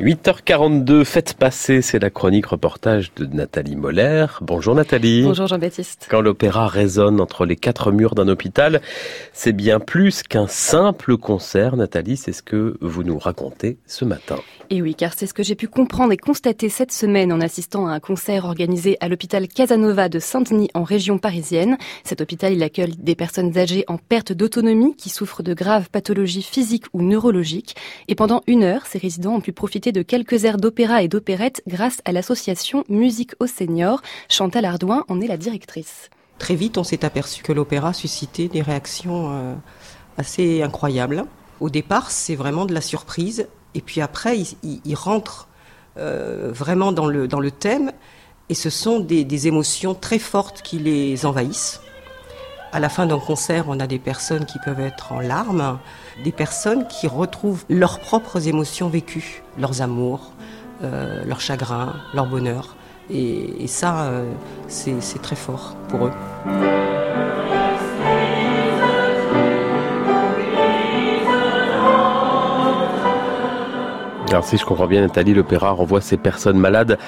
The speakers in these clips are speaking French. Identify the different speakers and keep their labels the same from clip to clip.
Speaker 1: 8h42, faites passer, c'est la chronique reportage de Nathalie Moller. Bonjour Nathalie.
Speaker 2: Bonjour Jean-Baptiste.
Speaker 1: Quand l'opéra résonne entre les quatre murs d'un hôpital, c'est bien plus qu'un simple concert. Nathalie, c'est ce que vous nous racontez ce matin.
Speaker 2: Et oui, car c'est ce que j'ai pu comprendre et constater cette semaine en assistant à un concert organisé à l'hôpital Casanova de Saint-Denis en région parisienne. Cet hôpital, il accueille des personnes âgées en perte d'autonomie qui souffrent de graves pathologies physiques ou neurologiques. Et pendant une heure, ces résidents ont pu profiter de quelques airs d'opéra et d'opérette grâce à l'association Musique aux seniors. Chantal Ardouin en est la directrice.
Speaker 3: Très vite, on s'est aperçu que l'opéra suscitait des réactions euh, assez incroyables. Au départ, c'est vraiment de la surprise et puis après, ils, rentrent euh, vraiment dans le, dans le thème, et ce sont des, émotions très fortes qui les envahissent. À la fin d'un concert, on a des personnes qui peuvent être en larmes, des personnes qui retrouvent leurs propres émotions vécues, leurs amours, euh, leurs chagrins, leur bonheur. Et, ça, euh, c'est très fort pour eux.
Speaker 1: Alors si je comprends bien Nathalie, l'opéra renvoie ces personnes malades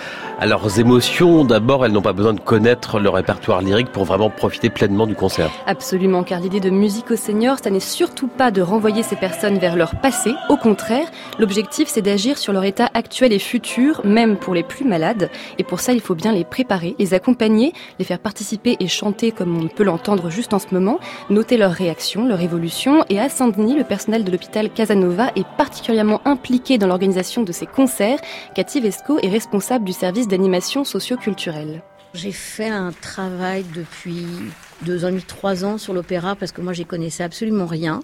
Speaker 1: à leurs émotions. D'abord, elles n'ont pas besoin de connaître le répertoire lyrique pour vraiment profiter pleinement du concert.
Speaker 2: Absolument, car l'idée de musique au senior, ça n'est surtout pas de renvoyer ces personnes vers leur passé. Au contraire, l'objectif c'est d'agir sur leur état actuel et futur, même pour les plus malades. Et pour ça, il faut bien les préparer, les accompagner, les faire participer et chanter comme on peut l'entendre juste en ce moment, noter leurs réactions, leur évolution. Et à Saint-Denis, le personnel de l'hôpital Casanova est particulièrement impliqué dans l'organisation de ces concerts. Cathy Vesco est responsable du service d'animation socio-culturelle.
Speaker 4: J'ai fait un travail depuis deux ans et trois ans sur l'opéra parce que moi j'y connaissais absolument rien.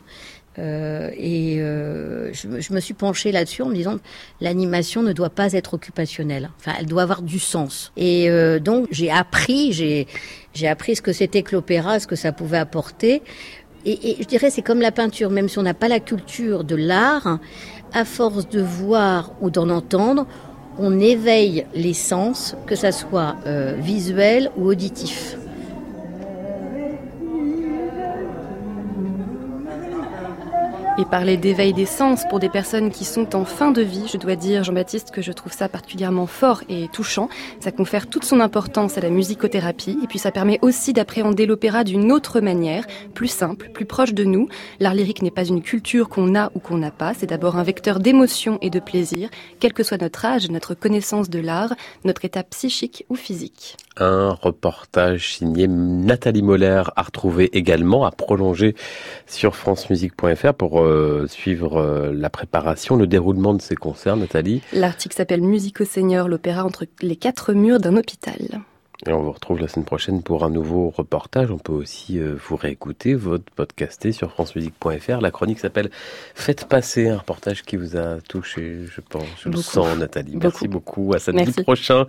Speaker 4: Euh, et euh, je, me suis penchée là-dessus en me disant l'animation ne doit pas être occupationnelle. Enfin, elle doit avoir du sens. Et euh, donc j'ai appris, j'ai appris ce que c'était que l'opéra, ce que ça pouvait apporter. Et, je dirais c'est comme la peinture, même si on n'a pas la culture de l'art, à force de voir ou d'en entendre, on éveille les sens, que ça soit euh, visuel ou auditif.
Speaker 2: Et parler d'éveil des sens pour des personnes qui sont en fin de vie, je dois dire, Jean-Baptiste, que je trouve ça particulièrement fort et touchant. Ça confère toute son importance à la musicothérapie et puis ça permet aussi d'appréhender l'opéra d'une autre manière, plus simple, plus proche de nous. L'art lyrique n'est pas une culture qu'on a ou qu'on n'a pas, c'est d'abord un vecteur d'émotion et de plaisir, quel que soit notre âge, notre connaissance de l'art, notre état psychique ou physique.
Speaker 1: Un reportage signé Nathalie Moller à retrouver également, à prolonger sur francemusique.fr pour euh, suivre euh, la préparation, le déroulement de ces concerts, Nathalie.
Speaker 2: L'article s'appelle Musique au Seigneur, l'opéra entre les quatre murs d'un hôpital.
Speaker 1: Et on vous retrouve la semaine prochaine pour un nouveau reportage. On peut aussi euh, vous réécouter, votre podcaster sur francemusique.fr. La chronique s'appelle Faites passer, un reportage qui vous a touché, je pense. Je le sens, Nathalie. Merci beaucoup. À samedi prochain.